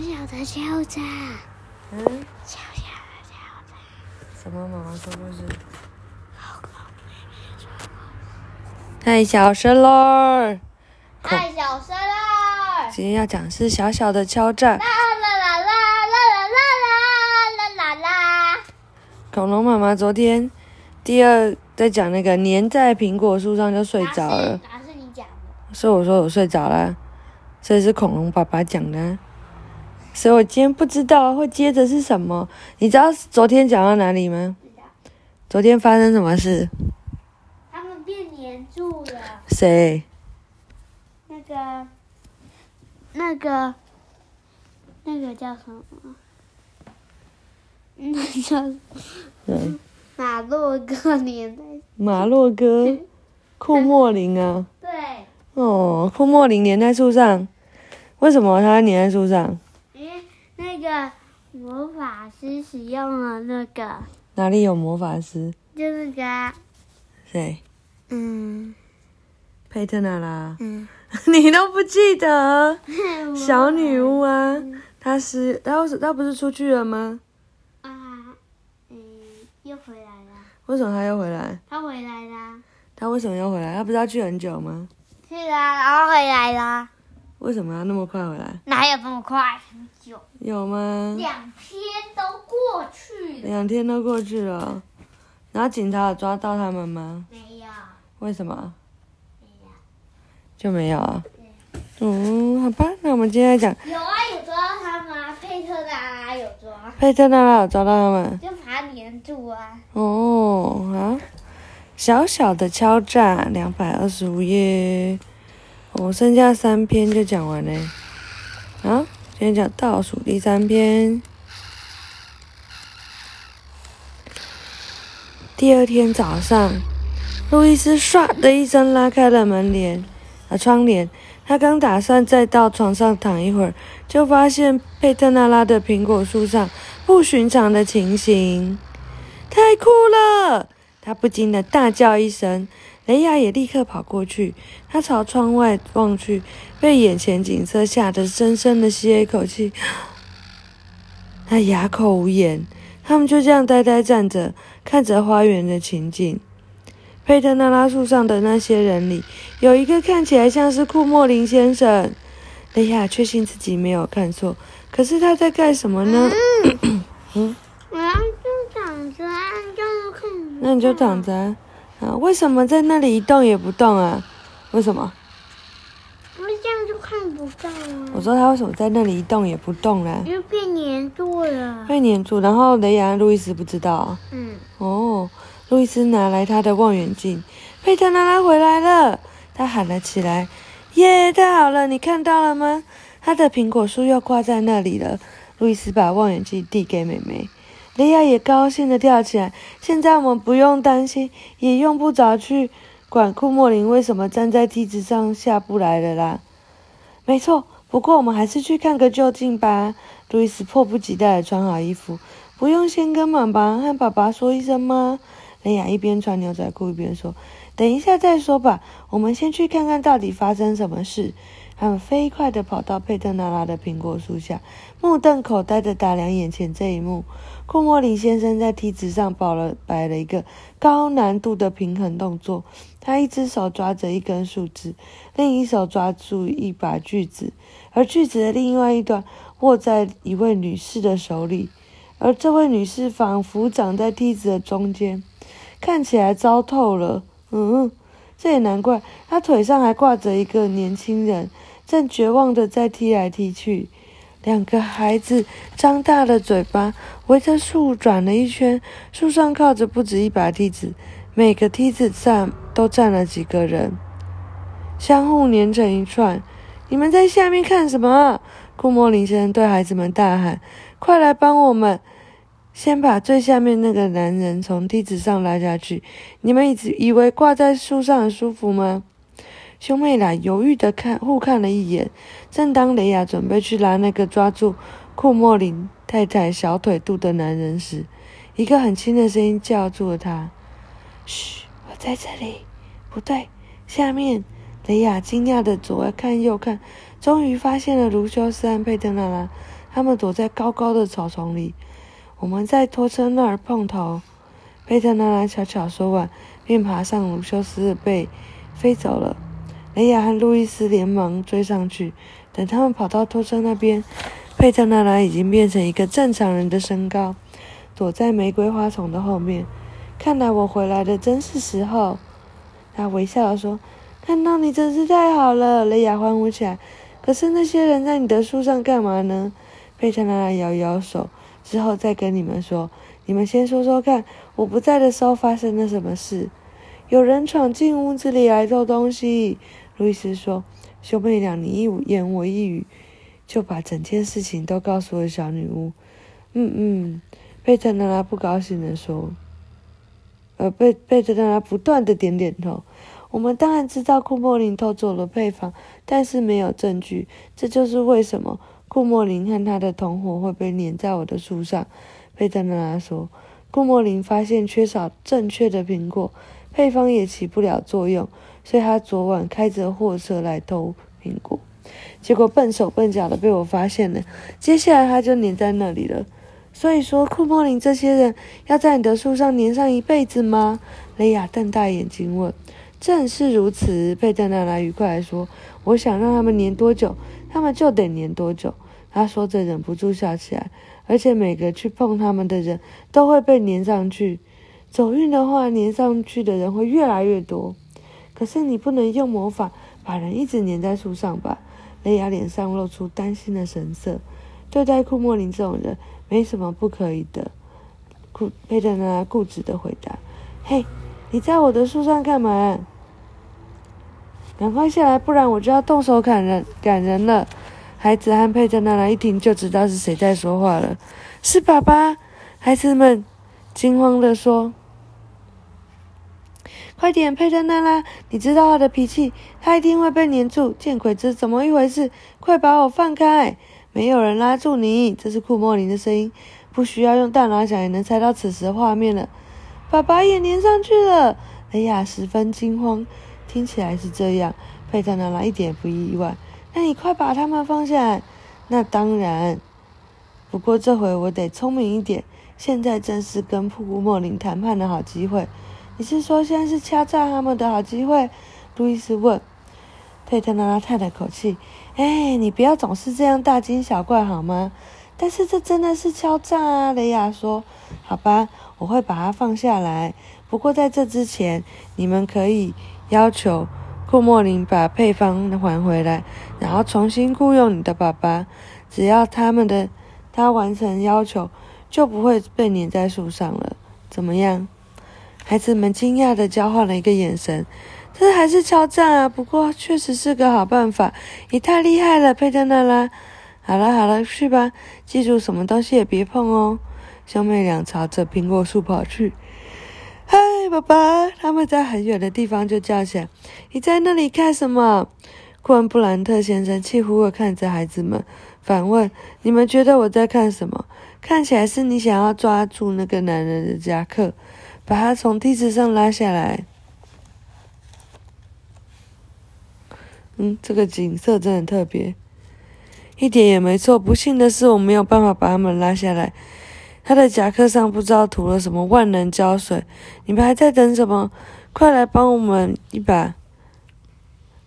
小小的敲诈，嗯，小小的敲诈。什么？妈妈说故事。太小声喽！太小声了！今天要讲是小小的敲诈。啦啦啦啦啦啦啦啦啦啦！恐龙妈妈昨天第二在讲那个粘在苹果树上就睡着了，哪是你讲的？所以我说我睡着了，所以是恐龙爸爸讲的啊，所以我今天不知道会接着是什么。你知道昨天讲到哪里吗？昨天发生什么事？他们变黏住了。谁？那个，那个，那个叫什么？那叫对，马洛哥黏在。马洛哥、库莫林啊。对，哦，库莫林粘在树上，为什么它粘在树上？那个魔法师使用了那个，哪里有魔法师？就那个啊，谁？嗯佩特娜拉，嗯，你都不记得？小女巫啊，她是她是她不是出去了吗？啊，嗯，又回来了，为什么她又回来？她回来啦，她为什么要回来？她不是要去很久吗？是啊，然后回来啦，为什么要那么快回来？哪有这么快？很久，有吗？两天都过去了，两天都过去了，然后警察有抓到他们吗？没有，为什么没有。就没有啊？嗯，好吧，那我们今天讲有啊，有抓到他们啊，佩特拉拉有抓，佩特拉拉有抓到他们。就把他粘住啊。哦，好，小小的敲诈，两百二十五页，我、剩下三篇就讲完嘞。好，今天讲倒数第三篇。第二天早上，路易斯唰的一声拉开了门帘，啊窗帘。他刚打算再到床上躺一会儿，就发现佩特纳拉的苹果树上不寻常的情形。太酷了！他不禁的大叫一声。雷亚也立刻跑过去，他朝窗外望去，被眼前景色吓得深深的吸了一口气。他哑口无言。他们就这样呆呆站着，看着花园的情景。佩特纳拉树上的那些人里，有一个看起来像是库莫林先生。雷亚确信自己没有看错，可是他在干什么呢？嗯我要就躺着啊，就看。那你就躺着啊！啊，为什么在那里一动也不动啊？为什么？不是这样就看不到啊。我说他为什么在那里一动也不动啦？因为被粘住了。被粘住，然后雷亚、路易斯不知道。嗯，哦，路易斯拿来他的望远镜，佩特纳拉回来了，他喊了起来：“耶，太好了！你看到了吗？他的苹果树又挂在那里了。”路易斯把望远镜递给妹妹，雷亚也高兴地跳起来。现在我们不用担心，也用不着去管库莫林为什么站在梯子上下不来了啦。没错，不过我们还是去看个究竟吧。路易斯迫不及待地穿好衣服，不用先跟妈妈和爸爸说一声吗？雷亚一边穿牛仔裤一边说：“等一下再说吧，我们先去看看到底发生什么事。”他们飞快地跑到佩特纳拉的苹果树下，目瞪口呆地打量眼前这一幕。库莫林先生在梯子上摆了摆了一个高难度的平衡动作，他一只手抓着一根树枝，另一手抓住一把锯子，而锯子的另外一端握在一位女士的手里，而这位女士仿佛长在梯子的中间，看起来糟透了。嗯，这也难怪，他腿上还挂着一个年轻人，正绝望地在踢来踢去。两个孩子张大了嘴巴，围着树转了一圈。树上靠着不止一把梯子，每个梯子上都站了几个人，相互粘成一串。你们在下面看什么？库莫林先生对孩子们大喊：“快来帮我们！先把最下面那个男人从梯子上拉下去。你们以以为挂在树上很舒服吗？”兄妹俩犹豫地看互看了一眼。正当雷亚准备去拉那个抓住库莫林太太小腿肚的男人时，一个很轻的声音叫住了他：“嘘，我在这里。”不对，下面。雷亚惊讶地左看右看，终于发现了卢修斯和佩特纳拉。他们躲在高高的草丛里。我们在拖车那儿碰头。佩特娜拉悄悄说完，便爬上鲁修斯的背，飞走了。雷亚和路易斯连忙追上去。等他们跑到拖车那边，佩特娜拉已经变成一个正常人的身高，躲在玫瑰花丛的后面。看来我回来的真是时候。他微笑地说：“看到你真是太好了。”雷亚欢呼起来。可是那些人在你的树上干嘛呢？佩特娜拉摇摇手，之后再跟你们说。你们先说说看，我不在的时候发生了什么事？有人闯进屋子里来偷东西。路易斯说：“兄妹俩你一言我一语，就把整件事情都告诉了小女巫。”嗯嗯，贝特娜拉不高兴地说：“呃，贝贝特娜拉不断的点点头。我们当然知道库莫林偷走了配方，但是没有证据。这就是为什么库莫林和他的同伙会被粘在我的树上。”贝特娜拉说：“库莫林发现缺少正确的苹果，配方也起不了作用，所以他昨晚开着货车来偷苹果，结果笨手笨脚的被我发现了。接下来他就粘在那里了。所以说，库莫林这些人要在你的树上粘上一辈子吗？”雷亚瞪大眼睛问。“正是如此。”佩特娜拉愉快地说：“我想让他们粘多久，他们就得粘多久。”他说着忍不住笑起来。而且每个去碰他们的人都会被粘上去，走运的话，粘上去的人会越来越多。可是你不能用魔法把人一直粘在树上吧？雷亚脸上露出担心的神色。对待库莫林这种人，没什么不可以的。库佩特娜固执的回答：“嘿，你在我的树上干嘛？赶快下来，不然我就要动手砍人，赶人了。”孩子和佩特娜拉一听就知道是谁在说话了，是爸爸！孩子们惊慌地说：“快点，佩特娜拉！你知道他的脾气，他一定会被黏住。见鬼，这怎么一回事？快把我放开！没有人拉住你！”这是库莫林的声音，不需要用大脑想也能猜到此时的画面了。爸爸也粘上去了！雷亚十分惊慌，听起来是这样。佩特娜拉一点也不意外。那你快把他们放下来。那当然，不过这回我得聪明一点。现在正是跟瀑布莫林谈判的好机会。你是说现在是敲诈他们的好机会？路易斯问。佩特娜拉叹了口气：“哎，你不要总是这样大惊小怪好吗？”但是这真的是敲诈啊！雷亚说：“好吧，我会把它放下来。不过在这之前，你们可以要求。”库莫林把配方还回来，然后重新雇佣你的爸爸。只要他们的他完成要求，就不会被粘在树上了。怎么样？孩子们惊讶的交换了一个眼神。这还是敲诈啊！不过确实是个好办法。你太厉害了，佩特娜拉。好了好了，去吧。记住，什么东西也别碰哦。兄妹俩朝着苹果树跑去。爸爸！他们在很远的地方就叫起来：“你在那里看什么？”库恩布兰特先生气呼呼看着孩子们，反问：“你们觉得我在看什么？看起来是你想要抓住那个男人的夹克，把他从梯子上拉下来。”嗯，这个景色真的特别，一点也没错。不幸的是，我没有办法把他们拉下来。他的夹克上不知道涂了什么万能胶水，你们还在等什么？快来帮我们一把！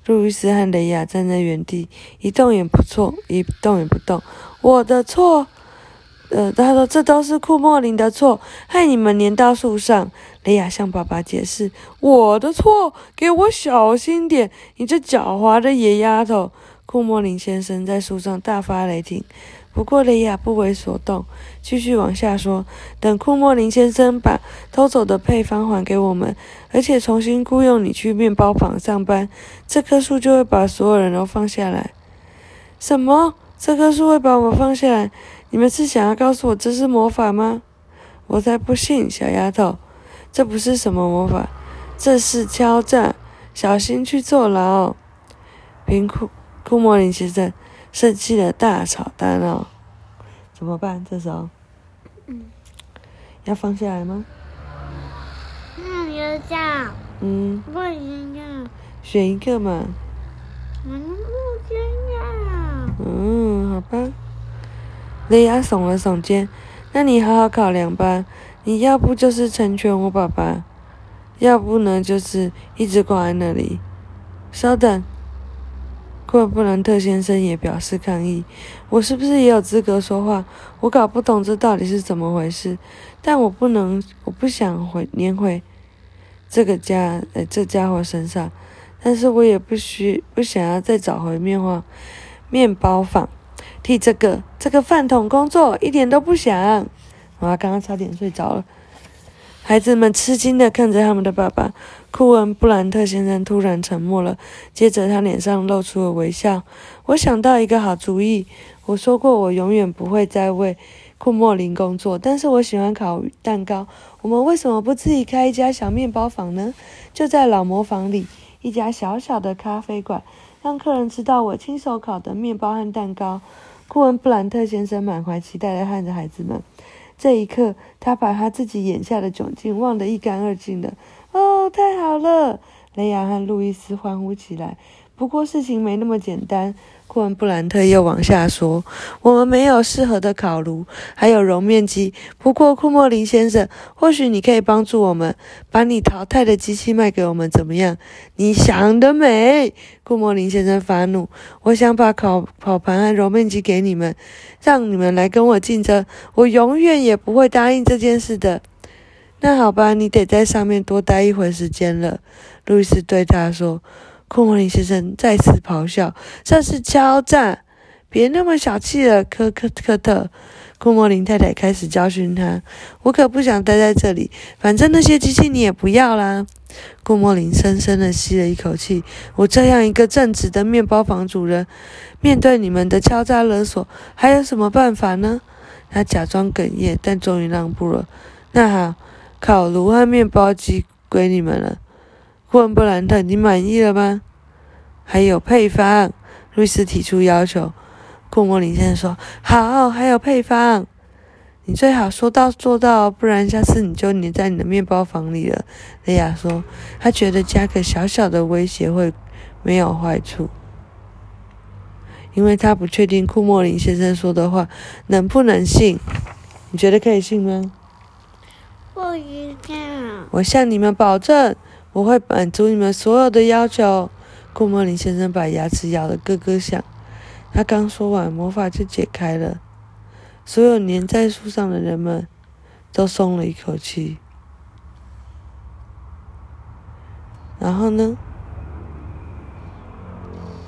路易斯和雷亚站在原地，一动也不错，一动也不动。我的错，呃，他说这都是库莫林的错，害你们粘到树上。雷亚向爸爸解释：“我的错，给我小心点，你这狡猾的野丫头！”库莫林先生在树上大发雷霆。不过雷亚不为所动，继续往下说：“等库莫林先生把偷走的配方还给我们，而且重新雇佣你去面包房上班，这棵树就会把所有人都放下来。”什么？这棵树会把我们放下来？你们是想要告诉我这是魔法吗？我才不信，小丫头，这不是什么魔法，这是敲诈，小心去坐牢。贫库库莫林先生。生气的大吵大闹，怎么办？这时候，嗯，要放下来吗？嗯，要这样。嗯。不一样。选一个嘛。嗯，不一样。嗯，好吧。雷亚耸了耸肩：“那你好好考量吧。你要不就是成全我爸爸，要不呢就是一直挂在那里。”稍等，库尔布兰特先生也表示抗议：“我是不是也有资格说话？我搞不懂这到底是怎么回事。但我不能，我不想回粘回这个家，呃，这家伙身上。但是我也不需不想要再找回面包面包坊。”替这个这个饭桶工作一点都不想。我刚刚差点睡着了。孩子们吃惊的看着他们的爸爸。库恩布兰特先生突然沉默了，接着他脸上露出了微笑。我想到一个好主意。我说过我永远不会再为库莫林工作，但是我喜欢烤蛋糕。我们为什么不自己开一家小面包房呢？就在老磨坊里，一家小小的咖啡馆，让客人吃到我亲手烤的面包和蛋糕。库恩·布兰特先生满怀期待地看着孩子们。这一刻，他把他自己眼下的窘境忘得一干二净的。哦，太好了！雷亚和路易斯欢呼起来。不过事情没那么简单。库恩·布兰特又往下说：“我们没有适合的烤炉，还有揉面机。不过，库莫林先生，或许你可以帮助我们，把你淘汰的机器卖给我们，怎么样？”你想得美！库莫林先生发怒：“我想把烤烤盘和揉面机给你们，让你们来跟我竞争。我永远也不会答应这件事的。”那好吧，你得在上面多待一会时间了。”路易斯对他说。库莫林先生再次咆哮：“这是敲诈！别那么小气了，科科科特。”库莫林太太开始教训他：“我可不想待在这里，反正那些机器你也不要啦。”库莫林深深地吸了一口气：“我这样一个正直的面包房主人，面对你们的敲诈勒索，还有什么办法呢？”他假装哽咽，但终于让步了。“那好，烤炉和面包机归你们了。”库恩布兰特，你满意了吗？还有配方，路易斯提出要求。库莫林先生说：“好，还有配方，你最好说到做到，不然下次你就黏在你的面包房里了。”雷亚说：“他觉得加个小小的威胁会没有坏处，因为他不确定库莫林先生说的话能不能信。你觉得可以信吗？”不一定。我向你们保证。我会满足你们所有的要求。顾莫林先生把牙齿咬得咯咯响。他刚说完，魔法就解开了，所有粘在树上的人们都松了一口气。然后呢？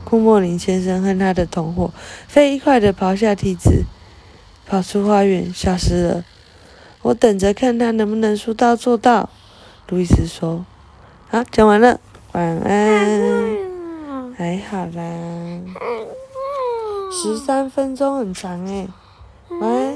库莫林先生和他的同伙飞快地跑下梯子，跑出花园，消失了。我等着看他能不能说到做到。路易斯说。好，讲完了，晚安。还好啦，十三分钟很长哎，晚安。